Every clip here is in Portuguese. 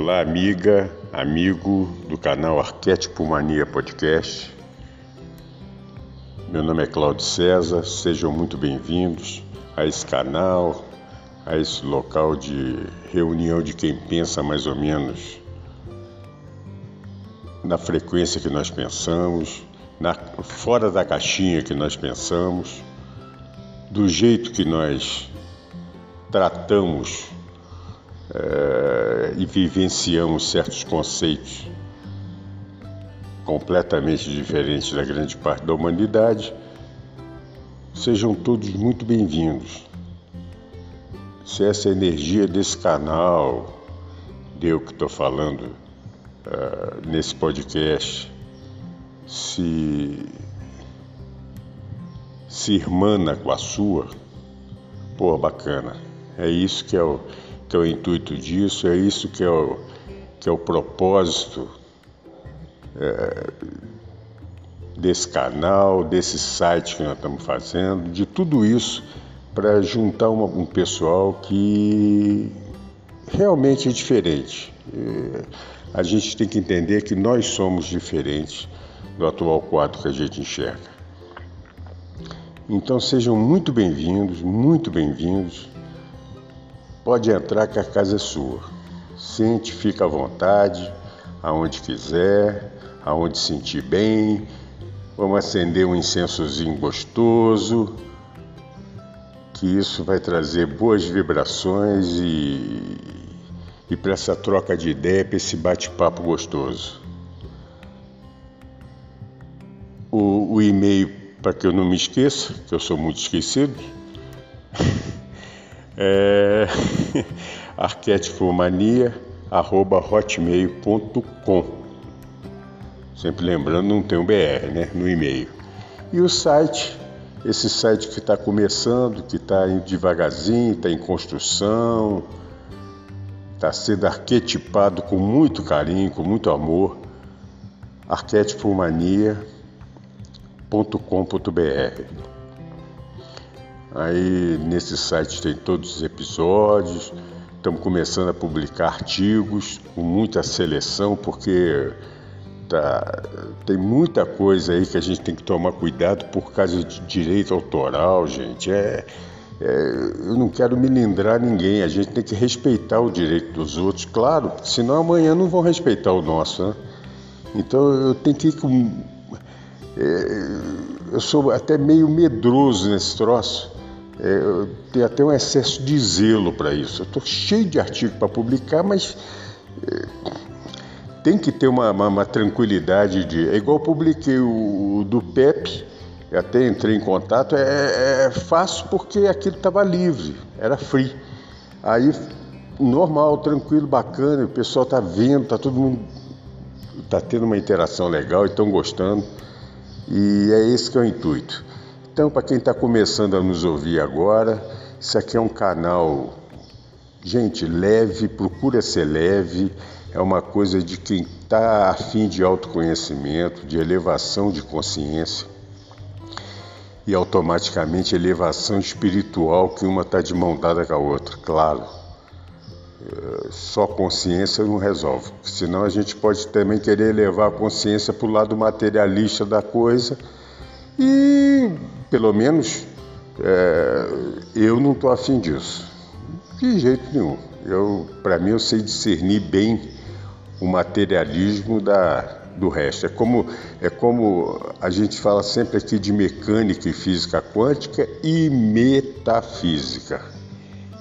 Olá, amiga, amigo do canal Arquétipo Mania Podcast. Meu nome é Cláudio César, sejam muito bem-vindos a esse canal, a esse local de reunião de quem pensa mais ou menos na frequência que nós pensamos, na, fora da caixinha que nós pensamos, do jeito que nós tratamos é, e vivenciamos certos conceitos completamente diferentes da grande parte da humanidade, sejam todos muito bem-vindos. Se essa energia desse canal, de eu que estou falando uh, nesse podcast, se, se irmana com a sua, pô, bacana. É isso que é o que é o intuito disso, é isso que é o, que é o propósito é, desse canal, desse site que nós estamos fazendo, de tudo isso para juntar uma, um pessoal que realmente é diferente. É, a gente tem que entender que nós somos diferentes do atual quadro que a gente enxerga. Então sejam muito bem-vindos, muito bem-vindos. Pode entrar que a casa é sua. Sente, fica à vontade, aonde quiser, aonde sentir bem. Vamos acender um incensozinho gostoso, que isso vai trazer boas vibrações e, e para essa troca de ideia, para esse bate-papo gostoso. O, o e-mail, para que eu não me esqueça, que eu sou muito esquecido, é arquétipomania.hotmail.com Sempre lembrando, não tem um BR né, no e-mail. E o site, esse site que está começando, que está devagarzinho, está em construção, está sendo arquetipado com muito carinho, com muito amor, arquetipomania.com.br. Aí nesse site tem todos os episódios. Estamos começando a publicar artigos com muita seleção, porque tá, tem muita coisa aí que a gente tem que tomar cuidado por causa de direito autoral, gente. É, é, eu não quero milindrar ninguém, a gente tem que respeitar o direito dos outros, claro, senão amanhã não vão respeitar o nosso. Né? Então eu tenho que. É, eu sou até meio medroso nesse troço é, tenho até um excesso de zelo para isso. Eu estou cheio de artigo para publicar, mas é, tem que ter uma, uma, uma, tranquilidade de. É igual eu publiquei o, o do PEP, até entrei em contato, é, é, é fácil porque aquilo estava livre, era free. Aí, normal, tranquilo, bacana, o pessoal está vendo, está todo mundo. está tendo uma interação legal e estão gostando. E é esse que é o intuito. Então, para quem está começando a nos ouvir agora, isso aqui é um canal, gente, leve, procura ser leve, é uma coisa de quem está afim de autoconhecimento, de elevação de consciência e automaticamente elevação espiritual, que uma está de mão dada com a outra, claro. É, só consciência não resolve, senão a gente pode também querer levar a consciência para o lado materialista da coisa e pelo menos é, eu não estou afim disso. De jeito nenhum. Eu, para mim, eu sei discernir bem o materialismo da, do resto. É como, é como a gente fala sempre aqui de mecânica e física quântica e metafísica.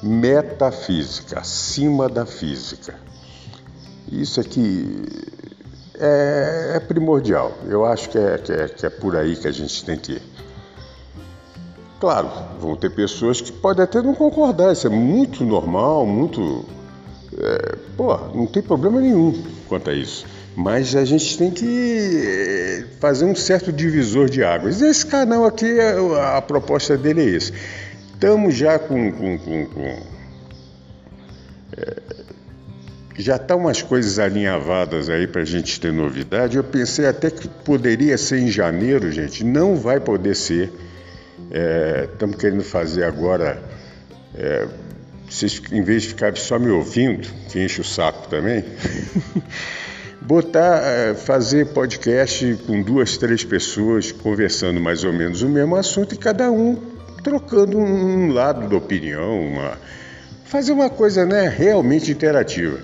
Metafísica, acima da física. Isso aqui é, é primordial. Eu acho que é, que é, que é por aí que a gente tem que ir. Claro, vão ter pessoas que podem até não concordar, isso é muito normal, muito. é, pô, não tem problema nenhum quanto a isso. Mas a gente tem que é, fazer um certo divisor de águas. Esse canal aqui, a, a proposta dele é esse. Estamos já com, com, com, com é, já tá umas coisas alinhavadas aí para a gente ter novidade. Eu pensei até que poderia ser em janeiro, gente. Não vai poder ser. Estamos é, querendo fazer agora. É, vocês, em vez de ficar só me ouvindo, que enche o saco também, botar, é, fazer podcast com duas, três pessoas conversando mais ou menos o mesmo assunto e cada um trocando um lado da opinião, uma, fazer uma coisa né, realmente interativa.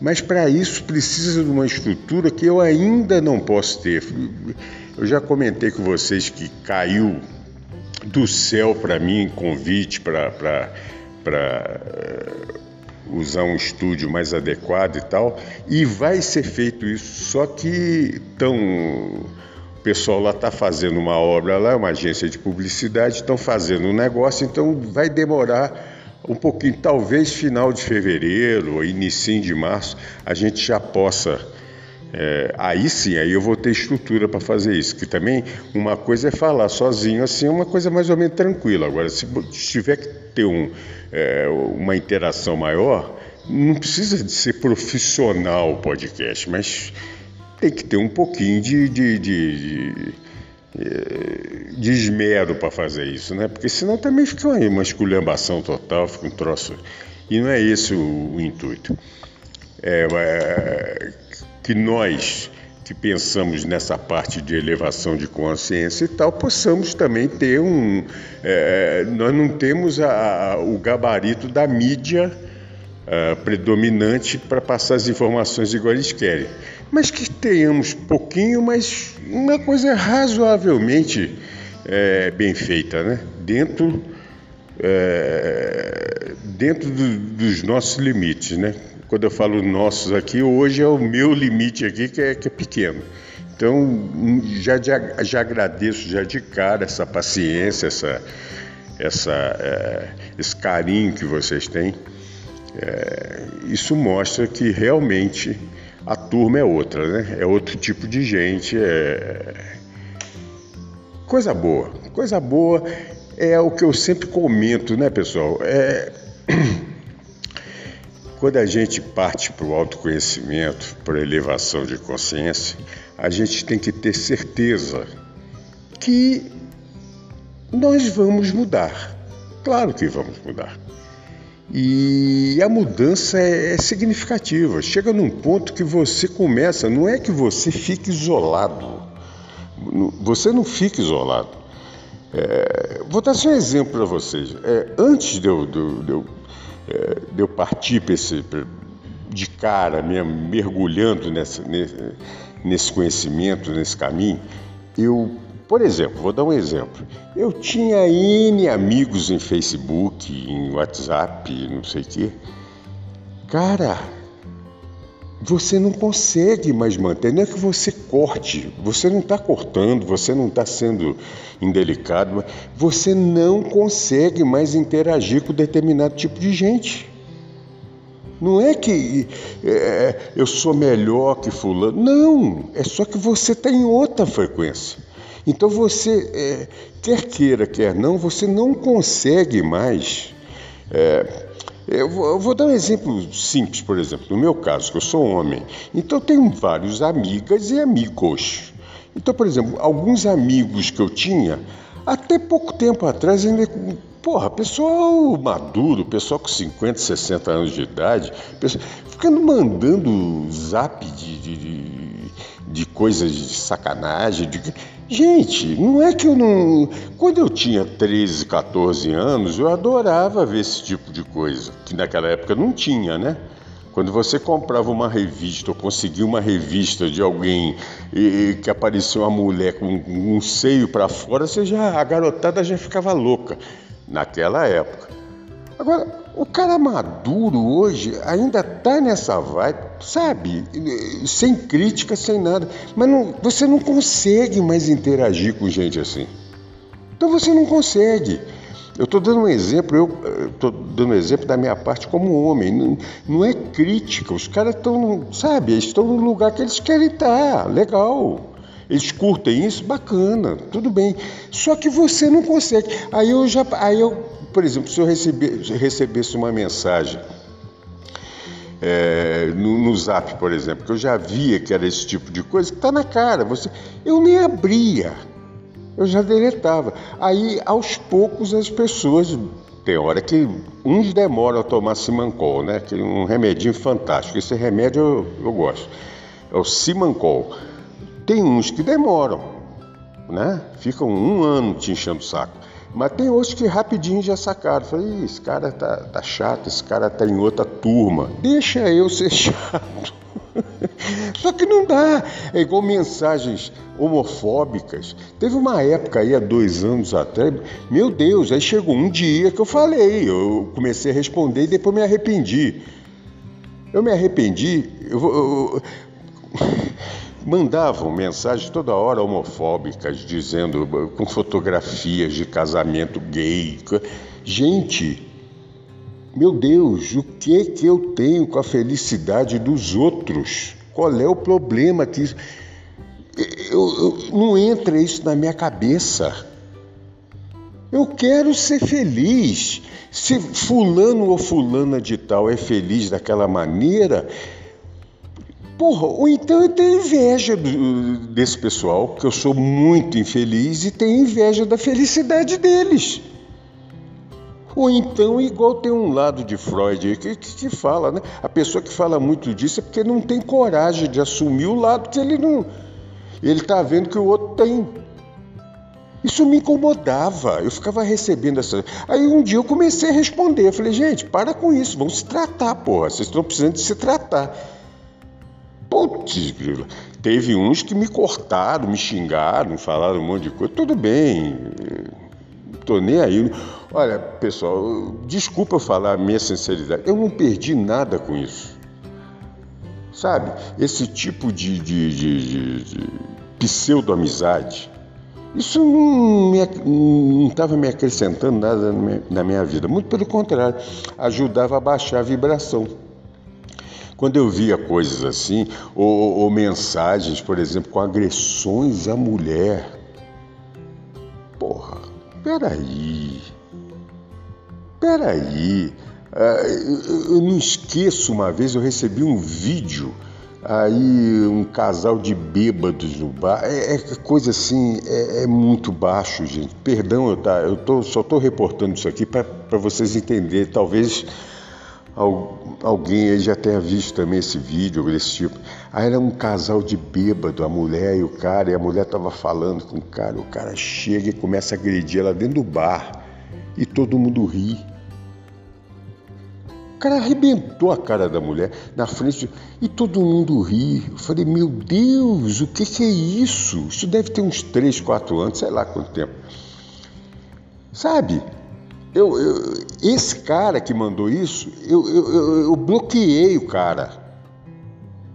Mas para isso precisa de uma estrutura que eu ainda não posso ter. Eu já comentei com vocês que caiu do céu para mim convite para eh, usar um estúdio mais adequado e tal, e vai ser feito isso. Só que tão, o pessoal lá está fazendo uma obra lá, uma agência de publicidade, estão fazendo um negócio, então vai demorar um pouquinho, talvez final de fevereiro início de março, a gente já possa. É, aí sim, aí eu vou ter estrutura para fazer isso. Que também uma coisa é falar sozinho, assim, é uma coisa mais ou menos tranquila. Agora, se tiver que ter um, é, uma interação maior, não precisa de ser profissional o podcast, mas tem que ter um pouquinho de, de, de, de de esmero para fazer isso, né? Porque senão também fica uma esculhambação total, fica um troço. E não é esse o, o intuito. É, é, que nós que pensamos nessa parte de elevação de consciência e tal, possamos também ter um. É, nós não temos a, a, o gabarito da mídia a, predominante para passar as informações igual eles querem mas que tenhamos pouquinho, mas uma coisa razoavelmente é, bem feita, né? Dentro, é, dentro do, dos nossos limites, né? Quando eu falo nossos aqui, hoje é o meu limite aqui que é, que é pequeno. Então, já, já, já, agradeço já de cara essa paciência, essa, essa, é, esse carinho que vocês têm. É, isso mostra que realmente a turma é outra, né? É outro tipo de gente, é coisa boa. Coisa boa é o que eu sempre comento, né, pessoal? É quando a gente parte para o autoconhecimento, para a elevação de consciência, a gente tem que ter certeza que nós vamos mudar. Claro que vamos mudar. E a mudança é, é significativa. Chega num ponto que você começa, não é que você fique isolado. Você não fica isolado. É, vou dar só um exemplo para vocês. É, antes de eu, de, de, eu, de eu partir esse, de cara mesmo, mergulhando nessa, nesse, nesse conhecimento, nesse caminho, eu por exemplo, vou dar um exemplo. Eu tinha N amigos em Facebook, em WhatsApp, não sei o quê. Cara, você não consegue mais manter. Não é que você corte, você não está cortando, você não está sendo indelicado, você não consegue mais interagir com determinado tipo de gente. Não é que é, eu sou melhor que fulano. Não, é só que você está em outra frequência. Então você, é, quer queira, quer não, você não consegue mais. É, eu, vou, eu vou, dar um exemplo simples, por exemplo, no meu caso, que eu sou homem. Então eu tenho vários amigas e amigos. Então, por exemplo, alguns amigos que eu tinha, até pouco tempo atrás, ainda Porra, pessoal maduro, pessoal com 50, 60 anos de idade, pessoal, ficando mandando zap de, de, de, de coisas de sacanagem. De... Gente, não é que eu não. Quando eu tinha 13, 14 anos, eu adorava ver esse tipo de coisa, que naquela época não tinha, né? Quando você comprava uma revista ou conseguia uma revista de alguém e, que aparecia uma mulher com um seio para fora, você já a garotada já ficava louca naquela época. Agora, o cara maduro hoje ainda está nessa vibe, sabe? Sem crítica, sem nada. Mas não, você não consegue mais interagir com gente assim. Então você não consegue. Eu estou dando um exemplo, eu estou dando um exemplo da minha parte como homem. Não, não é crítica. Os caras estão, sabe, estão no lugar que eles querem estar. Legal. Eles curtem isso, bacana, tudo bem. Só que você não consegue. Aí eu já, aí eu, por exemplo, se eu recebesse uma mensagem é, no, no, Zap, por exemplo, que eu já via que era esse tipo de coisa, que está na cara. Você, eu nem abria eu já deletava. Aí, aos poucos, as pessoas. Tem hora que uns demoram a tomar Simancol, né? Que é um remedinho fantástico. Esse remédio eu, eu gosto. É o Simancol. Tem uns que demoram, né? Ficam um ano te enchendo o saco. Mas tem outros que rapidinho já sacaram. Falei, esse cara tá, tá chato, esse cara tá em outra turma. Deixa eu ser chato. Só que não dá. É igual mensagens homofóbicas. Teve uma época aí, há dois anos atrás, meu Deus, aí chegou um dia que eu falei, eu comecei a responder e depois me arrependi. Eu me arrependi, eu, eu, mandavam mensagens toda hora homofóbicas, dizendo, com fotografias de casamento gay. Gente, meu Deus, o que que eu tenho com a felicidade dos outros? Qual é o problema que eu, eu, não entra isso na minha cabeça? Eu quero ser feliz. Se fulano ou fulana de tal é feliz daquela maneira, porra, ou então eu tenho inveja desse pessoal, que eu sou muito infeliz e tenho inveja da felicidade deles. Ou então, igual tem um lado de Freud que, que, fala, né? A pessoa que fala muito disso é porque não tem coragem de assumir o lado que ele não. Ele está vendo que o outro tem. Isso me incomodava. Eu ficava recebendo essa. Aí um dia eu comecei a responder. Eu falei, gente, para com isso, vamos se tratar, porra. Vocês estão precisando de se tratar. Putz, teve uns que me cortaram, me xingaram, falaram um monte de coisa. Tudo bem, tô nem aí. Olha, pessoal, desculpa falar a minha sinceridade, eu não perdi nada com isso. Sabe? Esse tipo de, de, de, de pseudo-amizade, isso não estava me, me, acrescentando nada na minha, na minha vida. Muito pelo contrário, ajudava a baixar a vibração. Quando eu via coisas assim, ou, ou, mensagens, por exemplo, com agressões à mulher, porra, peraí, peraí. Ah, eu não esqueço uma vez, eu recebi um vídeo aí um casal de bêbados no bar, é, é coisa assim, é, é, muito baixo, gente. Perdão, eu, tá, eu tô, só estou reportando isso aqui para vocês entenderem. Talvez alguém aí já tenha visto também esse vídeo desse tipo. Aí era um casal de bêbado, a mulher e o cara, e a mulher estava falando com o cara, o cara chega e começa a agredir ela dentro do bar e todo mundo ri. O cara arrebentou a cara da mulher na frente e todo mundo ri. Eu falei, meu Deus, o que, que é isso? Isso deve ter uns 3, 4 anos, sei lá quanto tempo. Sabe? Eu, eu, esse cara que mandou isso, eu, eu, eu bloqueei o cara.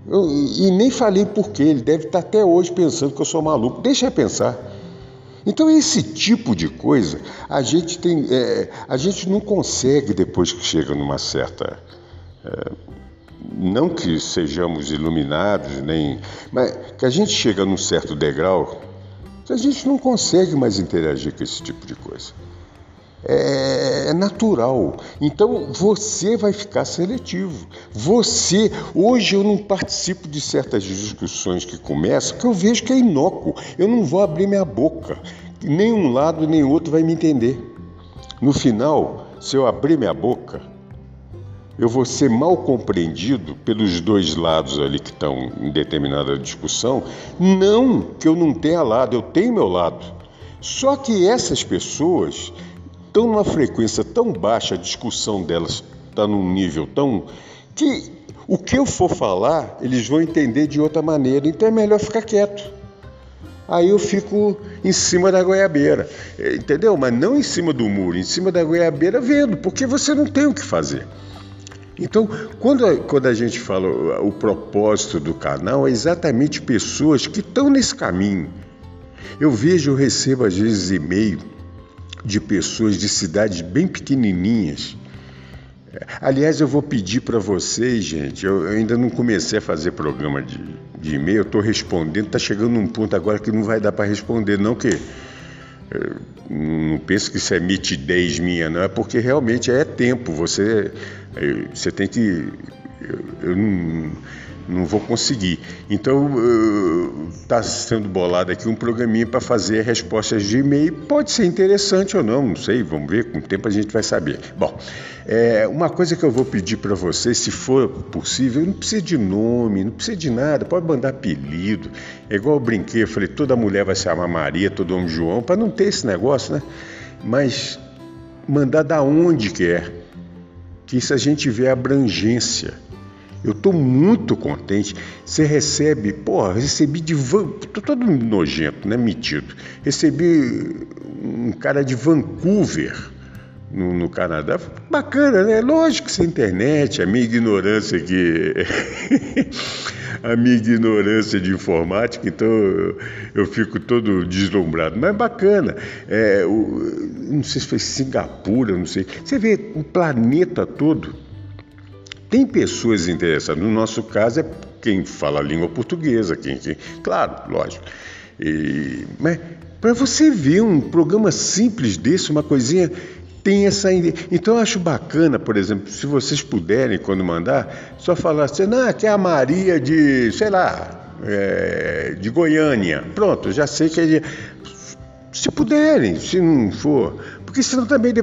e nem falei por quê. Ele deve estar até hoje pensando que eu sou maluco. Deixa eu pensar. Então, esse tipo de coisa, a gente, tem, é, a gente não consegue, depois que chega numa certa. É, não que sejamos iluminados, nem. Mas que a gente chega num certo degrau, a gente não consegue mais interagir com esse tipo de coisa é, natural. Então você vai ficar seletivo. Você, hoje eu não participo de certas discussões que começam, porque eu vejo que é inócuo. Eu não vou abrir minha boca. Nem um lado nem outro vai me entender. No final, se eu abrir minha boca, eu vou ser mal compreendido pelos dois lados ali que estão em determinada discussão. Não que eu não tenha lado, eu tenho meu lado. Só que essas pessoas estão numa frequência tão baixa, a discussão delas está num nível tão. que o que eu for falar, eles vão entender de outra maneira, então é melhor ficar quieto. Aí eu fico em cima da goiabeira, entendeu? Mas não em cima do muro, em cima da goiabeira vendo, porque você não tem o que fazer. Então, quando a, quando a gente fala o propósito do canal, é exatamente pessoas que estão nesse caminho. Eu vejo, eu recebo às vezes e-mail de pessoas de cidades bem pequenininhas. Aliás, eu vou pedir para vocês, gente, eu ainda não comecei a fazer programa de, de e-mail, estou respondendo, está chegando um ponto agora que não vai dar para responder, não que eh, não penso que isso é mitidez minha, não é porque realmente é tempo. Você, eh, você tem que. Eu, eu não não vou conseguir. Então, está sendo bolado aqui um programinha para fazer respostas de e-mail. Pode ser interessante ou não, não sei, vamos ver, com o tempo a gente vai saber. Bom, é, uma coisa que eu vou pedir para vocês, se for possível, não precisa de nome, não precisa de nada, pode mandar apelido. É igual eu brinquei, eu falei, toda mulher vai se chamar Maria, todo homem João, para não ter esse negócio, né? Mas mandar da onde quer, que isso a gente vê abrangência. Eu estou muito contente. Você recebe, porra, recebi de. Van... Tô todo nojento, né? Metido. Recebi um cara de Vancouver, no, no, Canadá. Bacana, né? Lógico que sem internet, a minha ignorância aqui. a minha ignorância de informática, então eu, eu fico todo deslumbrado. Mas bacana. É, o, não sei se foi Singapura, não sei. Você vê o planeta todo tem pessoas interessadas. No nosso caso, é quem fala a língua portuguesa, quem, quem claro, lógico. E, mas para você ver um programa simples desse, uma coisinha tem essa. Então eu acho bacana, por exemplo, se vocês puderem, quando mandar, só falar assim, não, que é a Maria de, sei lá, é, de Goiânia. Pronto, já sei que é de. Se puderem, se não for. Porque senão também.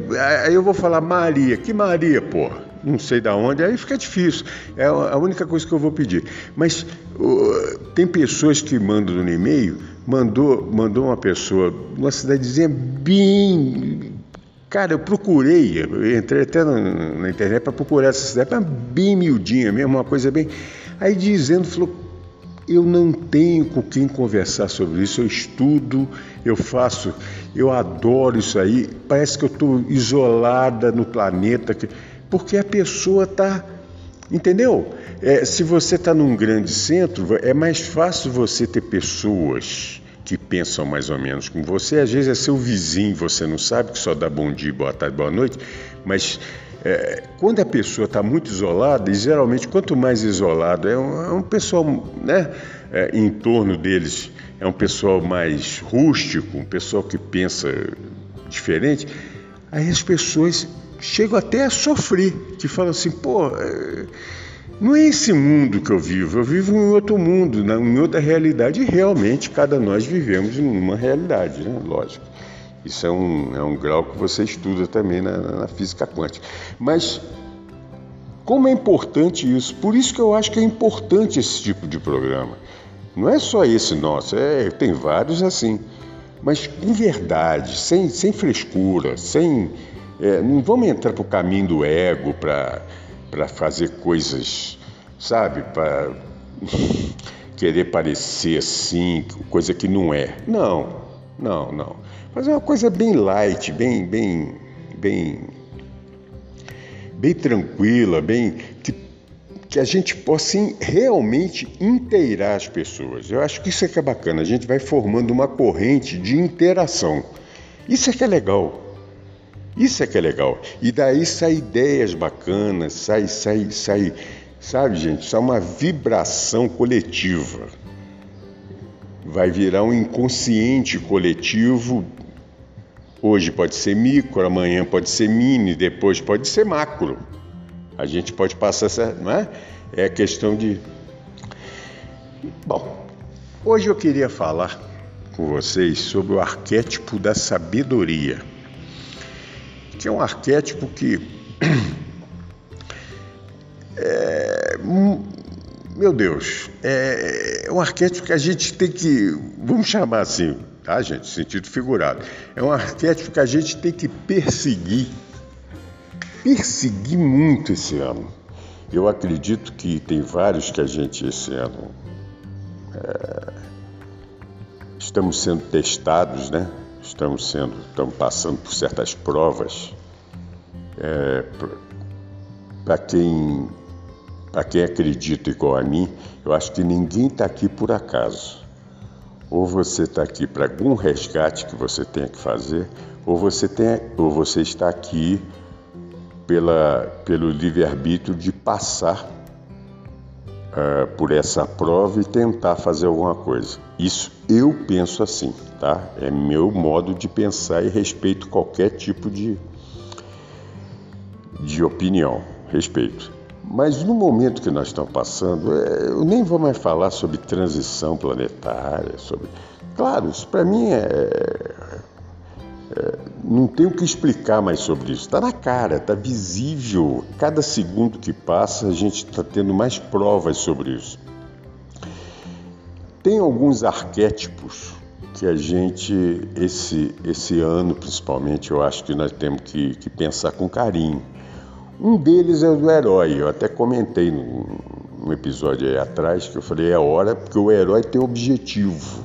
Aí eu vou falar Maria, que Maria, porra? Não sei da onde, aí fica difícil. É a única coisa que eu vou pedir. Mas uh, tem pessoas que mandam no e-mail, mandou, mandou uma pessoa, uma cidadezinha bem. Cara, eu procurei, eu entrei até na, na internet para procurar essa cidade, bem miudinha mesmo, uma coisa bem. Aí dizendo, falou, eu não tenho com quem conversar sobre isso, eu estudo, eu faço, eu adoro isso aí, parece que eu estou isolada no planeta. Que porque a pessoa está. Entendeu? É, se você está num grande centro, é mais fácil você ter pessoas que pensam mais ou menos como você. Às vezes é seu vizinho, você não sabe, que só dá bom dia, boa tarde, boa noite, mas é, quando a pessoa está muito isolada, e geralmente quanto mais isolado é um, é um pessoal né, é, em torno deles, é um pessoal mais rústico, um pessoal que pensa diferente, aí as pessoas chego até a sofrer, que falo assim, pô, é, não é esse mundo que eu vivo, eu vivo em outro mundo, em outra realidade, e realmente cada nós vivemos em uma realidade, né? lógico. Isso é um, é um grau que você estuda também na, na física quântica. Mas como é importante isso? Por isso que eu acho que é importante esse tipo de programa. Não é só esse nosso, é, tem vários assim. Mas com verdade, sem, sem frescura, sem, é, não vamos entrar para o caminho do ego para fazer coisas, sabe, para querer parecer assim, coisa que não é. Não, não, não. Fazer uma coisa bem light, bem, bem, bem, bem tranquila, bem que, que a gente possa realmente inteirar as pessoas. Eu acho que isso é que é bacana. A gente vai formando uma corrente de interação. Isso é que é legal. Isso é que é legal. E daí sai ideias bacanas, sai, sai, sai, sabe, gente? Sai uma vibração coletiva. Vai virar um inconsciente coletivo. Hoje pode ser micro, amanhã pode ser mini, depois pode ser macro. A gente pode passar essa, não é? É questão de. Bom, hoje eu queria falar com vocês sobre o arquétipo da sabedoria que é um arquétipo que. É, meu Deus, é, é um arquétipo que a gente tem que. Vamos chamar assim, tá, gente? Sentido figurado. É um arquétipo que a gente tem que perseguir. Perseguir muito esse ano. Eu acredito que tem vários que a gente esse ano é, estamos sendo testados, né? Estamos sendo, estamos passando por certas provas. É, para quem, para quem acredita igual a mim, eu acho que ninguém está aqui por acaso. Ou você está aqui para algum resgate que você tenha que fazer, ou você, tem, ou você está aqui pela, pelo livre-arbítrio de passar uh, por essa prova e tentar fazer alguma coisa. Isso eu penso assim, tá? É meu modo de pensar e respeito qualquer tipo de, de opinião. Respeito. Mas no momento que nós estamos passando, é, eu nem vou mais falar sobre transição planetária, sobre. Claro, isso para mim é, é, Não tenho que explicar mais sobre isso. Está na cara, está visível. Cada segundo que passa, a gente está tendo mais provas sobre isso. Tem alguns arquétipos que a gente, esse, esse ano principalmente, eu acho que nós temos que, que pensar com carinho. Um deles é o do herói. Eu até comentei num, episódio aí atrás que eu falei é hora porque o herói tem objetivo.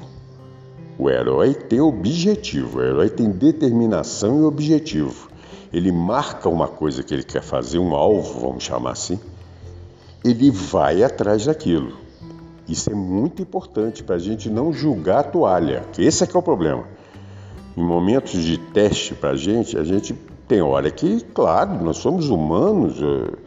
O herói tem objetivo, o herói tem determinação e objetivo. Ele marca uma coisa que ele quer fazer, um alvo, vamos chamar assim. Ele vai atrás daquilo. Isso é muito importante para a gente não julgar a toalha, esse é que é o problema. Em momentos de teste para a gente, a gente tem hora que, claro, nós somos humanos, eh,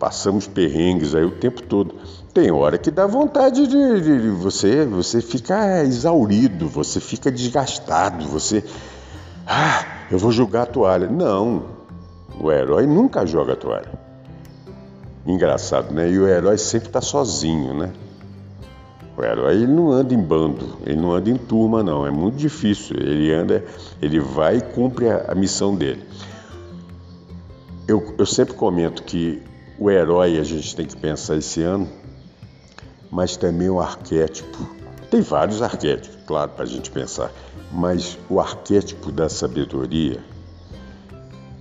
passamos perrengues aí o tempo todo. Tem hora que dá vontade de, de, de você, você fica exaurido, você fica desgastado, você, ah, eu vou jogar a toalha. Não, o herói nunca joga a toalha. Engraçado, né? E o herói sempre está sozinho, né? O herói ele não anda em bando, ele não anda em turma, não. É muito difícil. Ele anda, ele vai e cumpre a, a missão dele. Eu, eu sempre comento que o herói a gente tem que pensar esse ano, mas também o arquétipo. Tem vários arquétipos, claro, para a gente pensar, mas o arquétipo da sabedoria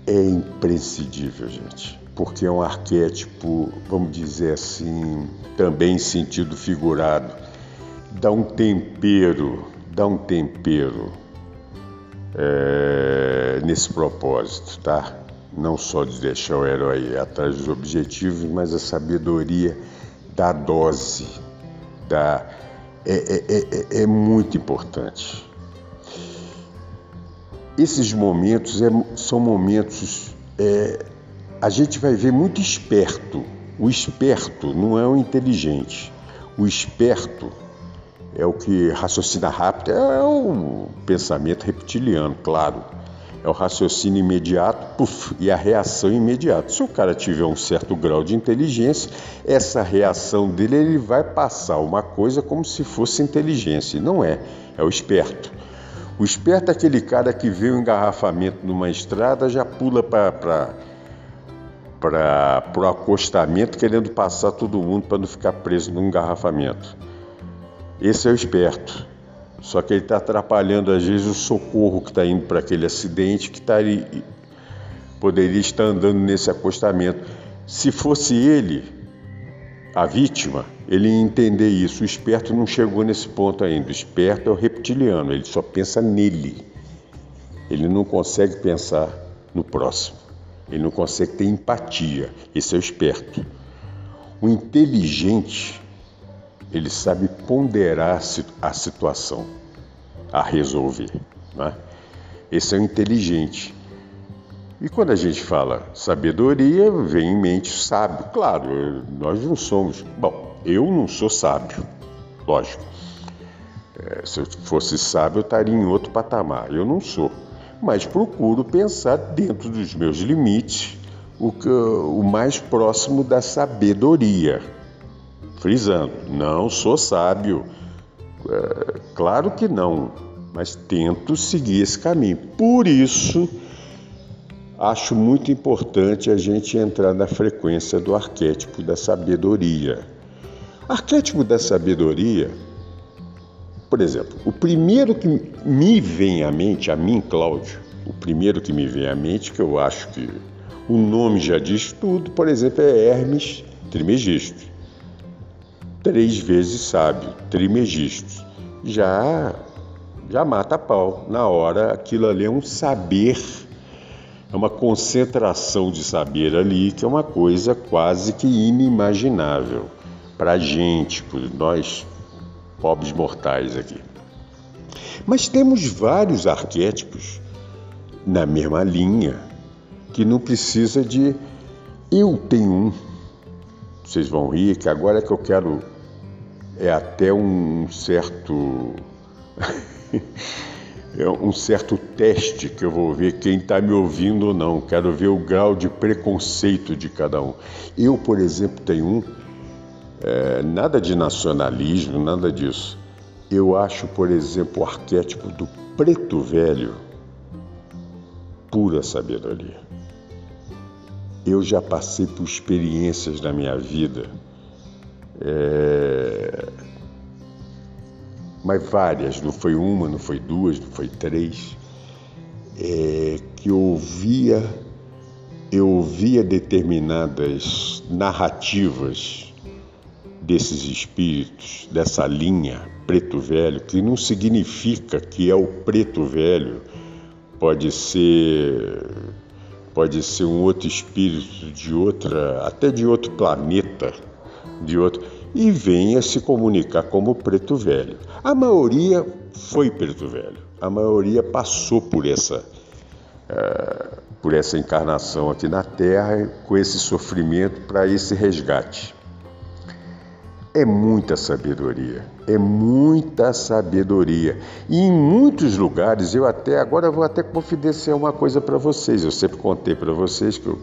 é imprescindível, gente, porque é um arquétipo, vamos dizer assim, também em sentido figurado dá um tempero, dá um tempero é, nesse propósito, tá? Não só de deixar o herói atrás dos objetivos, mas a sabedoria da dose, da, é, é, é, é muito importante. Esses momentos é, são momentos. É, a gente vai ver muito esperto. O esperto não é o inteligente. O esperto é o que raciocina rápido, é o pensamento reptiliano, claro. É o raciocínio imediato puff, e a reação imediata. Se o cara tiver um certo grau de inteligência, essa reação dele ele vai passar uma coisa como se fosse inteligência. E não é, é o esperto. O esperto é aquele cara que vê o um engarrafamento numa estrada, já pula para o acostamento querendo passar todo mundo para não ficar preso num engarrafamento. Esse é o esperto. Só que ele está atrapalhando, às vezes, o socorro que está indo para aquele acidente que tá ali, poderia estar andando nesse acostamento. Se fosse ele, a vítima, ele ia entender isso. O esperto não chegou nesse ponto ainda. O esperto é o reptiliano, ele só pensa nele. Ele não consegue pensar no próximo. Ele não consegue ter empatia. Esse é o esperto. O inteligente ele sabe ponderar a situação a resolver. Né? Esse é o inteligente. E quando a gente fala sabedoria, vem em mente sábio. Claro, nós não somos. Bom, eu não sou sábio, lógico. É, se eu fosse sábio, eu estaria em outro patamar. Eu não sou. Mas procuro pensar dentro dos meus limites o, que, o mais próximo da sabedoria frisando, não sou sábio. É, claro que não, mas tento seguir esse caminho. Por isso, acho muito importante a gente entrar na frequência do arquétipo da sabedoria. Arquétipo da sabedoria, por exemplo, o primeiro que me vem à mente, a mim, Cláudio, o primeiro que me vem à mente, que eu acho que o nome já diz tudo, por exemplo, é Hermes Trismegisto três vezes sábio, trimegisto. Já já mata pau. Na hora, aquilo ali é um saber, é uma concentração de saber ali, que é uma coisa quase que inimaginável para a gente, por nós pobres mortais aqui. Mas temos vários arquétipos na mesma linha, que não precisa de eu tenho um. Vocês vão rir que agora é que eu quero é até um certo é um certo teste que eu vou ver quem está me ouvindo ou não. Quero ver o grau de preconceito de cada um. Eu, por exemplo, tenho um é, nada de nacionalismo, nada disso. Eu acho, por exemplo, o arquétipo do preto velho pura sabedoria. Eu já passei por experiências na minha vida, é... mas várias, não foi uma, não foi duas, não foi três, é... que eu ouvia, eu ouvia determinadas narrativas desses espíritos, dessa linha preto velho, que não significa que é o preto velho, pode ser pode ser um outro espírito de outra, até de outro planeta, de outro, e venha se comunicar como preto velho. A maioria foi preto velho. A maioria passou por essa uh, por essa encarnação aqui na Terra com esse sofrimento para esse resgate. É muita sabedoria, é muita sabedoria. E em muitos lugares, eu até agora vou até confidenciar uma coisa para vocês. Eu sempre contei para vocês que eu,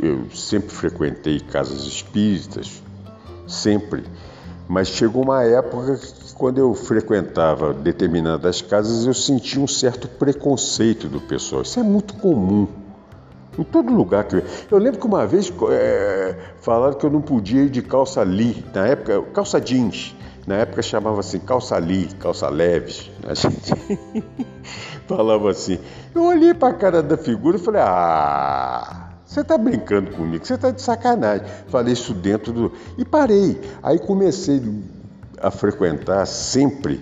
eu sempre frequentei casas espíritas, sempre. Mas chegou uma época que quando eu frequentava determinadas casas, eu sentia um certo preconceito do pessoal. Isso é muito comum. Em todo lugar que eu. Eu lembro que uma vez é, falaram que eu não podia ir de calça li, na época, calça jeans. Na época chamava assim calça li, calça leves. A gente falava assim. Eu olhei para a cara da figura e falei: Ah, você está brincando comigo, você está de sacanagem. Falei isso dentro do. E parei. Aí comecei a frequentar sempre,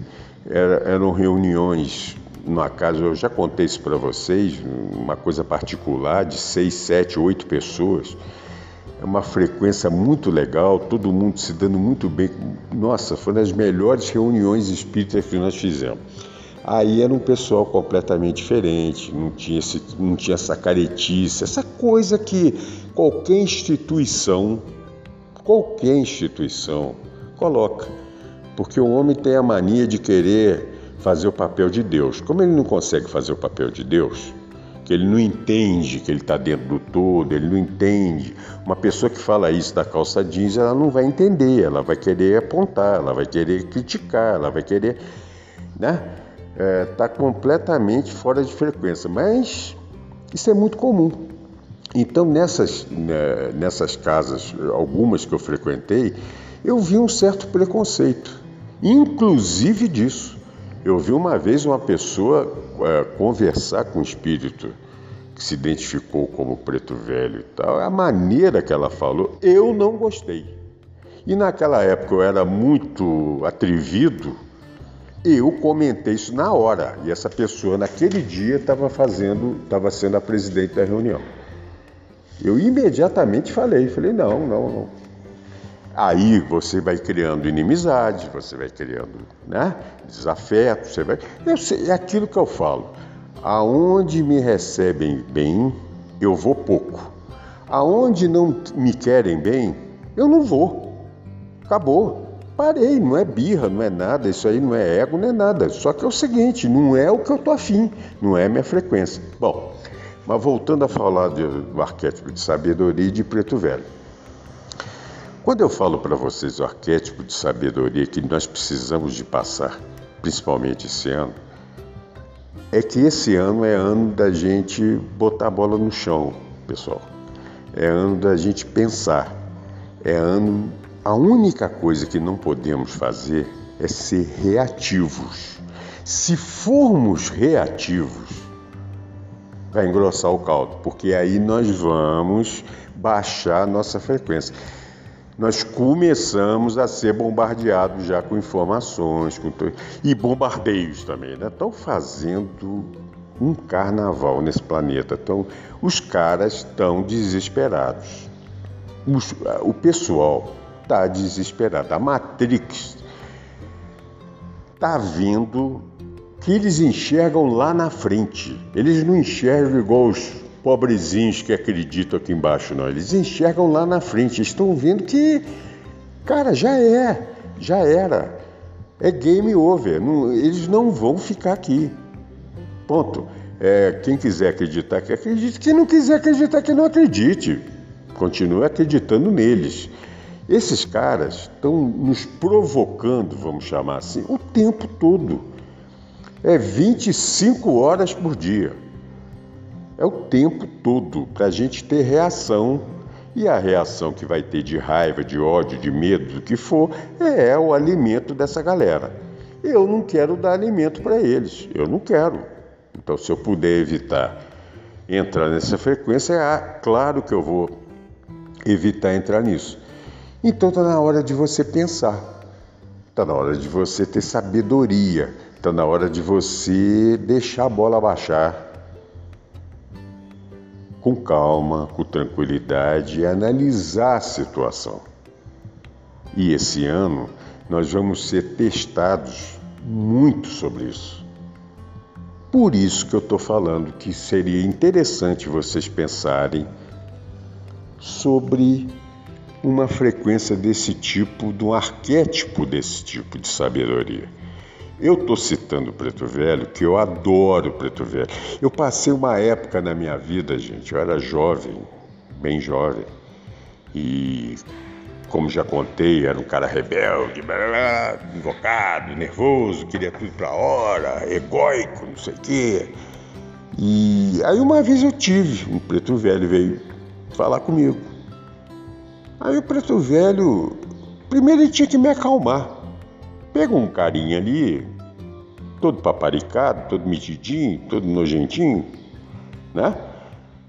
eram reuniões numa casa, eu já contei isso para vocês, uma coisa particular de seis, sete, oito pessoas. É uma frequência muito legal, todo mundo se dando muito bem. Nossa, foi uma das melhores reuniões espíritas que nós fizemos. Aí era um pessoal completamente diferente, não tinha, esse, não tinha essa caretice, essa coisa que qualquer instituição, qualquer instituição coloca. Porque o homem tem a mania de querer fazer o papel de Deus. Como ele não consegue fazer o papel de Deus, que ele não entende que ele está dentro do todo, ele não entende. Uma pessoa que fala isso da calça jeans, ela não vai entender, ela vai querer apontar, ela vai querer criticar, ela vai querer, né? Está é, completamente fora de frequência, mas isso é muito comum. Então, nessas, né, nessas casas, algumas que eu frequentei, eu vi um certo preconceito, inclusive disso. Eu vi uma vez uma pessoa é, conversar com um espírito que se identificou como preto velho e tal. A maneira que ela falou, eu não gostei. E naquela época eu era muito atrevido, eu comentei isso na hora. E essa pessoa naquele dia estava fazendo, estava sendo a presidente da reunião. Eu imediatamente falei, falei, não, não, não. Aí você vai criando inimizade, você vai criando né, desafeto, você vai. Eu sei, é aquilo que eu falo. Aonde me recebem bem, eu vou pouco. Aonde não me querem bem, eu não vou. Acabou. Parei, não é birra, não é nada, isso aí não é ego, não é nada. Só que é o seguinte, não é o que eu tô afim, não é minha frequência. Bom, mas voltando a falar do arquétipo de sabedoria e de preto velho. Quando eu falo para vocês o arquétipo de sabedoria que nós precisamos de passar, principalmente esse ano, é que esse ano é ano da gente botar a bola no chão, pessoal. É ano da gente pensar. É ano. A única coisa que não podemos fazer é ser reativos. Se formos reativos, vai engrossar o caldo, porque aí nós vamos baixar a nossa frequência nós começamos a ser bombardeados já com informações com... e bombardeios também. Né? Estão fazendo um carnaval nesse planeta. Então, os caras estão desesperados. Os, o pessoal está desesperado. A Matrix está vindo que eles enxergam lá na frente. Eles não enxergam igual os pobrezinhos que acreditam aqui embaixo, não. Eles enxergam lá na frente. Estão vendo que, cara, já é, já era. É game over. Não, eles não vão ficar aqui. Ponto. É, quem quiser acreditar que acredite, quem não quiser acreditar que não acredite. Continue acreditando neles. Esses caras estão nos provocando, vamos chamar assim, o tempo todo. É 25 horas por dia. É o tempo todo para a gente ter reação. E a reação que vai ter de raiva, de ódio, de medo, do que for, é o alimento dessa galera. Eu não quero dar alimento para eles. Eu não quero. Então, se eu puder evitar entrar nessa frequência, é claro que eu vou evitar entrar nisso. Então está na hora de você pensar, está na hora de você ter sabedoria, está na hora de você deixar a bola baixar com calma, com tranquilidade e analisar a situação. E esse ano nós vamos ser testados muito sobre isso. Por isso que eu estou falando que seria interessante vocês pensarem sobre uma frequência desse tipo, de um arquétipo desse tipo de sabedoria. Eu estou citando o Preto Velho, que eu adoro o Preto Velho. Eu passei uma época na minha vida, gente, eu era jovem, bem jovem, e como já contei, era um cara rebelde, blá, blá, invocado, nervoso, queria tudo para hora, egóico, não sei o quê. E aí uma vez eu tive, um preto velho veio falar comigo. Aí o preto velho, primeiro ele tinha que me acalmar. Pega um carinha ali, todo paparicado, todo metidinho, todo nojentinho, né?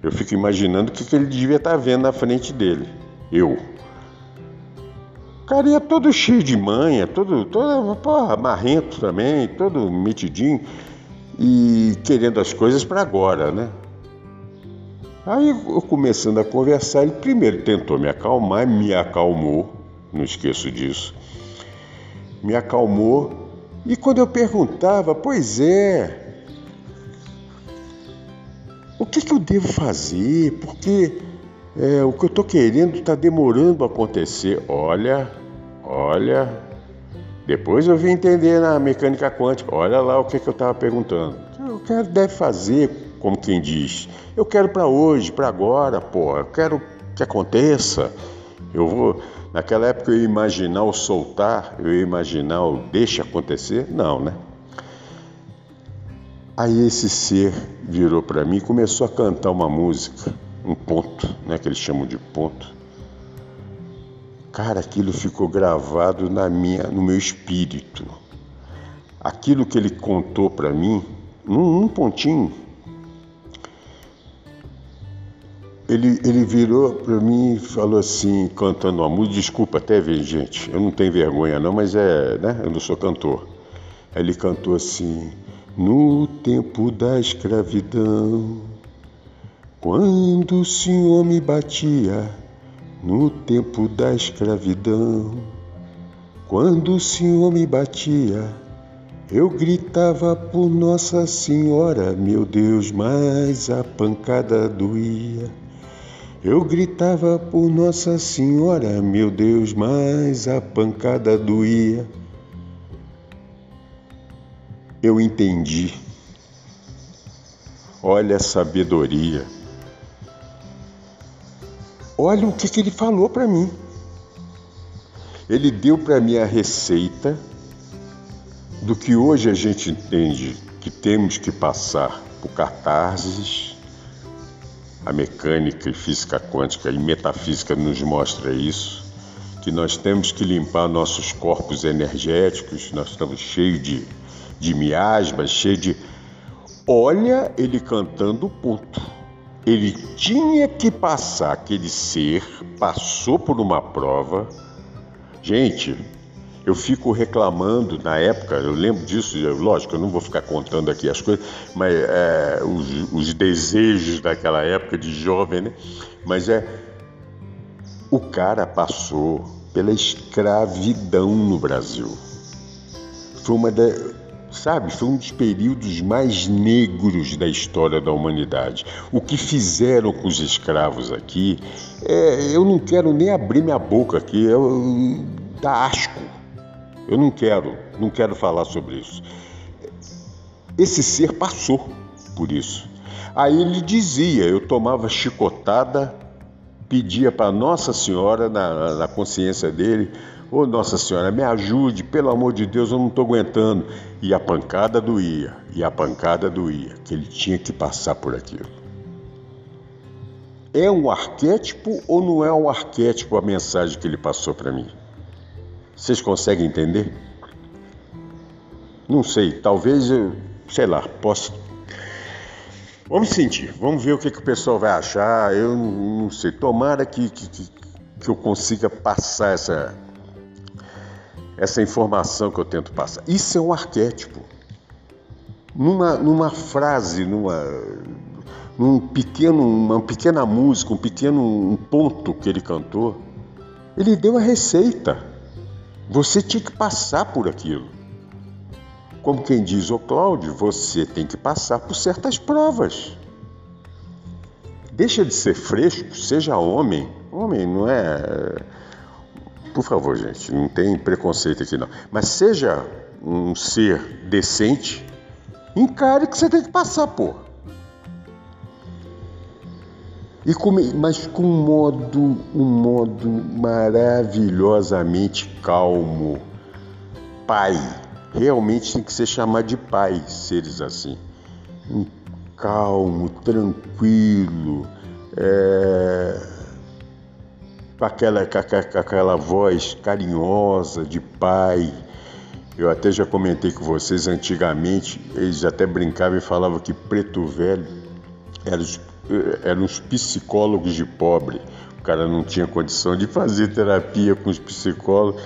Eu fico imaginando o que, que ele devia estar tá vendo na frente dele. Eu. Carinha todo cheio de manha, todo, todo porra, marrento também, todo metidinho e querendo as coisas para agora, né? Aí eu começando a conversar, ele primeiro tentou me acalmar, me acalmou, não esqueço disso. Me acalmou e quando eu perguntava, pois é, o que, que eu devo fazer? Porque é, o que eu estou querendo está demorando a acontecer. Olha, olha, depois eu vim entender na mecânica quântica. Olha lá o que, que eu estava perguntando. O que deve fazer? como quem diz, eu quero para hoje, para agora, pô, eu quero que aconteça. Eu vou, naquela época eu ia imaginar o soltar, eu ia imaginar o deixa acontecer, não, né? Aí esse ser virou para mim e começou a cantar uma música, um ponto, né, que eles chamam de ponto. Cara, aquilo ficou gravado na minha, no meu espírito. Aquilo que ele contou para mim, num, num pontinho, Ele, ele virou para mim e falou assim, cantando uma música, desculpa até gente, eu não tenho vergonha não, mas é, né, eu não sou cantor. Ele cantou assim, no tempo da escravidão, quando o Senhor me batia, no tempo da escravidão, quando o Senhor me batia, eu gritava por Nossa Senhora, meu Deus, mas a pancada doía. Eu gritava por Nossa Senhora, meu Deus, mas a pancada doía. Eu entendi. Olha a sabedoria. Olha o que, que ele falou para mim. Ele deu para mim a receita do que hoje a gente entende que temos que passar por catarses, a mecânica e física quântica e metafísica nos mostra isso, que nós temos que limpar nossos corpos energéticos, nós estamos cheios de, de miasmas, cheios de. Olha ele cantando o ponto. Ele tinha que passar, aquele ser passou por uma prova. Gente, eu fico reclamando na época, eu lembro disso, lógico, eu não vou ficar contando aqui as coisas, mas é, os, os, desejos daquela época de jovem, né? Mas é. O cara passou pela escravidão no Brasil. Foi uma da, sabe? Foi um dos períodos mais negros da história da humanidade. O que fizeram com os escravos aqui, é, eu não quero nem abrir minha boca aqui, eu, dá asco. Eu não quero, não quero falar sobre isso. Esse ser passou por isso. Aí ele dizia: eu tomava chicotada, pedia para Nossa Senhora, na, na consciência dele, Ô oh, Nossa Senhora, me ajude, pelo amor de Deus, eu não estou aguentando. E a pancada doía, e a pancada doía, que ele tinha que passar por aquilo. É um arquétipo ou não é um arquétipo a mensagem que ele passou para mim? Vocês conseguem entender? Não sei, talvez eu, sei lá, posso. Vamos sentir, vamos ver o que, que o pessoal vai achar. Eu não, sei, tomara que, que, que eu consiga passar essa, essa informação que eu tento passar. Isso é um arquétipo. Numa, numa frase, numa, num pequeno, uma pequena música, um pequeno um ponto que ele cantou, ele deu a receita. Você tinha que passar por aquilo. Como quem diz, ô Cláudio, você tem que passar por certas provas. Deixa de ser fresco, seja homem. Homem não é por favor, gente, não tem preconceito aqui não. Mas seja um ser decente, encare que você tem que passar, pô. E com, mas com um modo, um modo maravilhosamente calmo. Pai. Realmente tem que ser chamado de pai, seres assim. Um calmo, tranquilo. É com aquela, com aquela voz carinhosa de pai. Eu até já comentei com vocês antigamente, eles até brincavam e falavam que preto velho eram os, eram os psicólogos de pobre. O cara não tinha condição de fazer terapia com os psicólogos,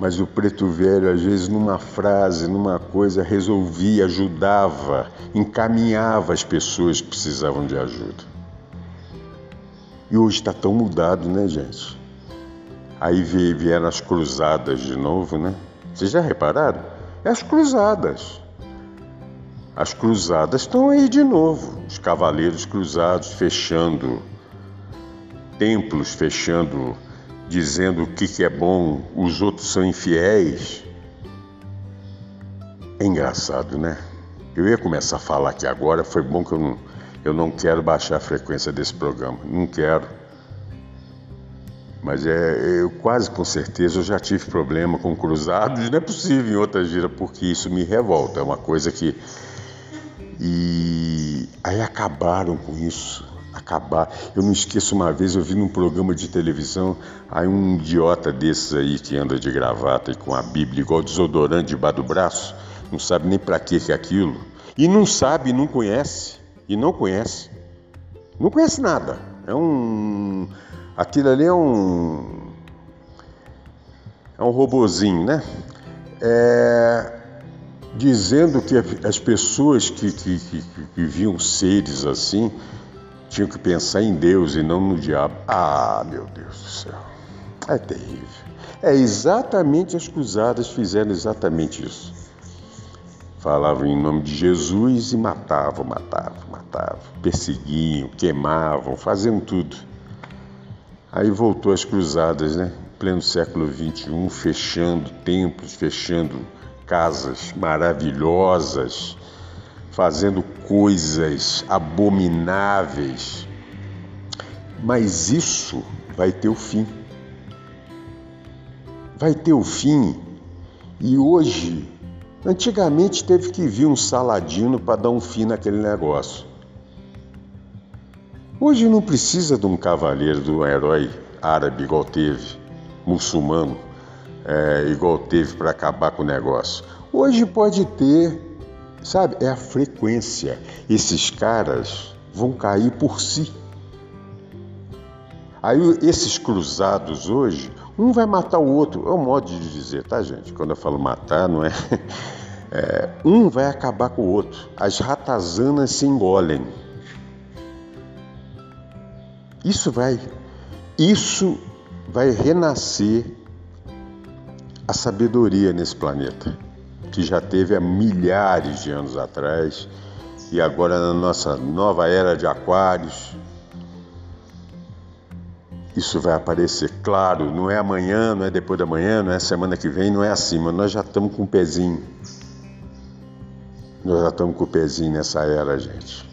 mas o preto velho, às vezes, numa frase, numa coisa, resolvia, ajudava, encaminhava as pessoas que precisavam de ajuda. E hoje está tão mudado, né, gente? Aí vieram as cruzadas de novo, né? Vocês já repararam? É as cruzadas. As cruzadas estão aí de novo. Os cavaleiros cruzados fechando templos, fechando, dizendo o que, que é bom, os outros são infiéis. É engraçado, né? Eu ia começar a falar aqui agora, foi bom que eu não, eu não quero baixar a frequência desse programa. Não quero. Mas é, eu quase com certeza eu já tive problema com cruzados, não é possível em outra gira, porque isso me revolta, é uma coisa que. E aí acabaram com isso. Acabar. Eu não esqueço uma vez, eu vi num programa de televisão, aí um idiota desses aí que anda de gravata e com a Bíblia igual desodorante debaixo do braço, não sabe nem para que é aquilo. E não sabe, não conhece. E não conhece. Não conhece nada. É um Aquilo ali é um. É um robozinho, né? É, dizendo que as pessoas que, que, que, que viam seres assim tinham que pensar em Deus e não no diabo. Ah, meu Deus do céu. É terrível. É exatamente as cruzadas fizeram exatamente isso. Falavam em nome de Jesus e matavam, matavam, matavam, perseguiam, queimavam, faziam tudo. Aí voltou as cruzadas, né? Pleno século XXI, fechando templos, fechando casas maravilhosas, fazendo coisas abomináveis. Mas isso vai ter o fim. Vai ter o fim. E hoje, antigamente teve que vir um saladino para dar um fim naquele negócio. Hoje não precisa de um cavaleiro, de um herói árabe igual teve, muçulmano, é, igual teve para acabar com o negócio. Hoje pode ter, sabe? É a frequência. Esses caras vão cair por si. Aí esses cruzados hoje, um vai matar o outro. É um modo de dizer, tá, gente? Quando eu falo matar, não é. é um vai acabar com o outro. As ratazanas se engolem. Isso vai, isso vai renascer a sabedoria nesse planeta. que já teve há milhares de anos atrás e agora na nossa nova era de aquários. Isso vai aparecer, claro, não é amanhã, não é depois da manhã, não é semana que vem, não é assim, mas nós já estamos com o pezinho. Nós já estamos com o pezinho nessa era, gente.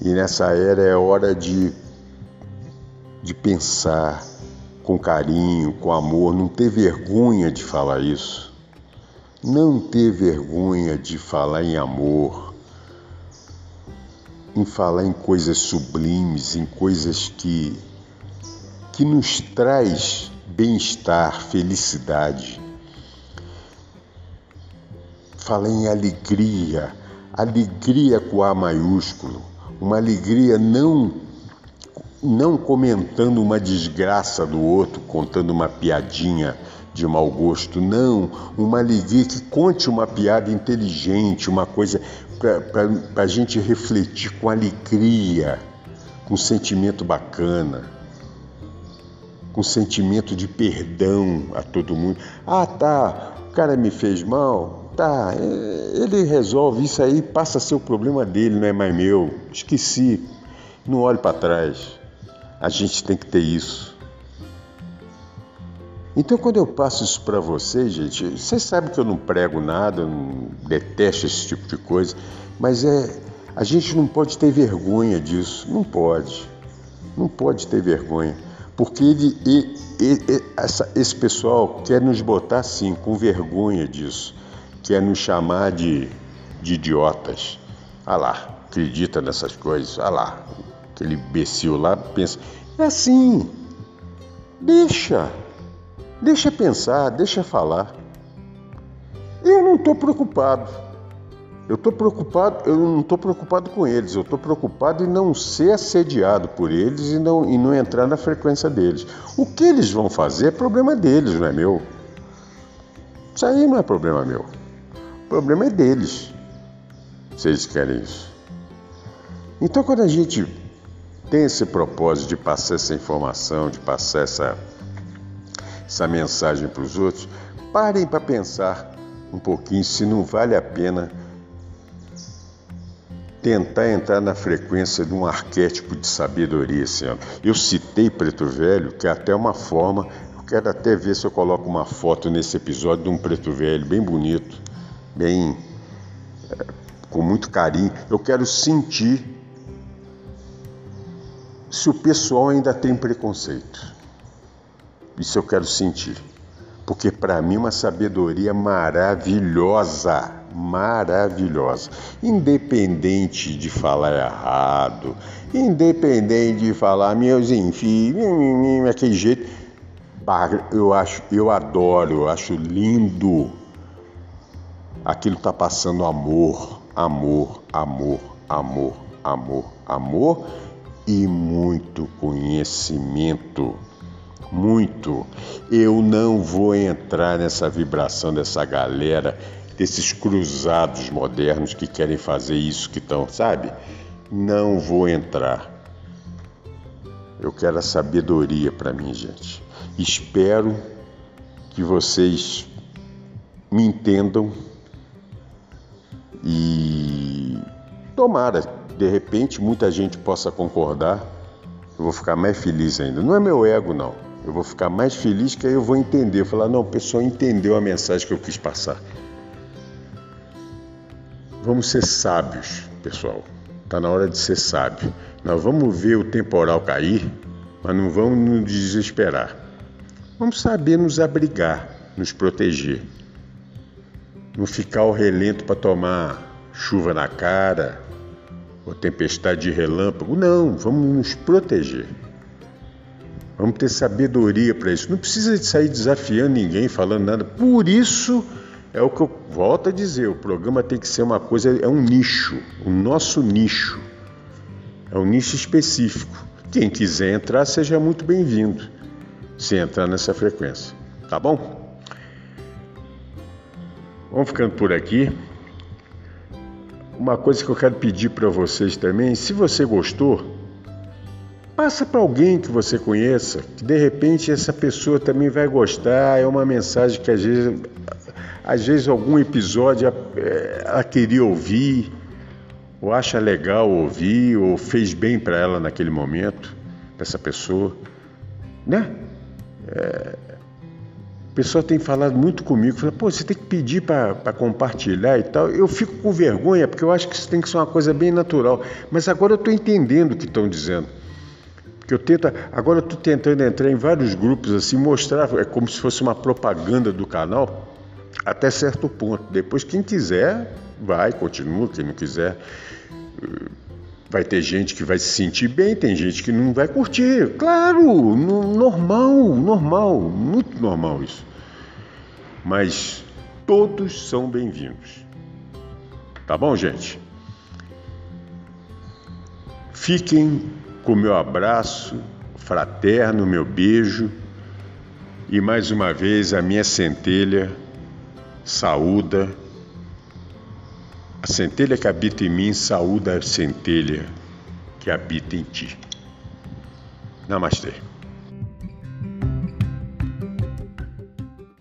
E nessa era é hora de, de pensar com carinho, com amor, não ter vergonha de falar isso. Não ter vergonha de falar em amor, em falar em coisas sublimes, em coisas que que nos traz bem-estar, felicidade. Fala em alegria, alegria com A maiúsculo, uma alegria não não comentando uma desgraça do outro, contando uma piadinha de mau gosto, não, uma alegria que conte uma piada inteligente, uma coisa para a gente refletir com alegria, com sentimento bacana, com sentimento de perdão a todo mundo. Ah, tá, o cara me fez mal, tá, é, ele resolve isso aí, passa a ser o problema dele, não é mais meu. Esqueci, não olhe para trás. A gente tem que ter isso. Então, quando eu passo isso para vocês, gente, vocês sabem que eu não prego nada, eu não detesto esse tipo de coisa, mas é a gente não pode ter vergonha disso, não pode, não pode ter vergonha, porque ele, ele, ele essa, esse pessoal quer nos botar assim, com vergonha disso, quer nos chamar de, de idiotas. Ah lá, acredita nessas coisas, ah lá, aquele imbecil lá pensa, é assim, deixa, deixa pensar, deixa falar. Eu não estou preocupado. Eu estou preocupado, eu não estou preocupado com eles, eu estou preocupado em não ser assediado por eles e não, e não entrar na frequência deles. O que eles vão fazer é problema deles, não é meu. Isso aí não é problema meu. O problema é deles, se eles querem isso. Então, quando a gente tem esse propósito de passar essa informação, de passar essa, essa mensagem para os outros, parem para pensar um pouquinho se não vale a pena tentar entrar na frequência de um arquétipo de sabedoria esse ano. Eu citei Preto Velho, que é até uma forma, eu quero até ver se eu coloco uma foto nesse episódio de um Preto Velho bem bonito, bem é, com muito carinho. Eu quero sentir se o pessoal ainda tem preconceito. Isso eu quero sentir. Porque para mim uma sabedoria maravilhosa, maravilhosa. Independente de falar errado, independente de falar meus enfim, aquele jeito, eu acho, eu adoro, eu acho lindo. Aquilo está passando amor, amor, amor, amor, amor, amor e muito conhecimento. Muito. Eu não vou entrar nessa vibração dessa galera, desses cruzados modernos que querem fazer isso que estão, sabe? Não vou entrar. Eu quero a sabedoria para mim, gente. Espero que vocês me entendam e tomara de repente muita gente possa concordar, eu vou ficar mais feliz ainda. Não é meu ego, não. Eu vou ficar mais feliz que aí eu vou entender. Falar, não, o pessoal entendeu a mensagem que eu quis passar. Vamos ser sábios, pessoal. Está na hora de ser sábio. Nós vamos ver o temporal cair, mas não vamos nos desesperar. Vamos saber nos abrigar, nos proteger. Não ficar ao relento para tomar chuva na cara, ou tempestade de relâmpago. Não, vamos nos proteger. Vamos ter sabedoria para isso. Não precisa de sair desafiando ninguém, falando nada. Por isso é o que eu volto a dizer: o programa tem que ser uma coisa, é um nicho, o nosso nicho. É um nicho específico. Quem quiser entrar, seja muito bem-vindo se entrar nessa frequência. Tá bom? Vamos ficando por aqui. Uma coisa que eu quero pedir para vocês também, se você gostou, Passa para alguém que você conheça, que de repente essa pessoa também vai gostar. É uma mensagem que às vezes, às vezes algum episódio ela queria ouvir, ou acha legal ouvir, ou fez bem para ela naquele momento, para essa pessoa, né? É, o pessoal tem falado muito comigo, fala, pô, você tem que pedir para compartilhar e tal. Eu fico com vergonha, porque eu acho que isso tem que ser uma coisa bem natural. Mas agora eu estou entendendo o que estão dizendo. Porque eu tento, agora estou tentando entrar em vários grupos assim, mostrar, é como se fosse uma propaganda do canal, até certo ponto. Depois, quem quiser, vai, continua, quem não quiser. Vai ter gente que vai se sentir bem, tem gente que não vai curtir. Claro, normal, normal, muito normal isso. Mas todos são bem-vindos. Tá bom, gente? Fiquem com meu abraço fraterno, meu beijo e mais uma vez a minha centelha saúda a centelha que habita em mim saúda a centelha que habita em ti. Namastê.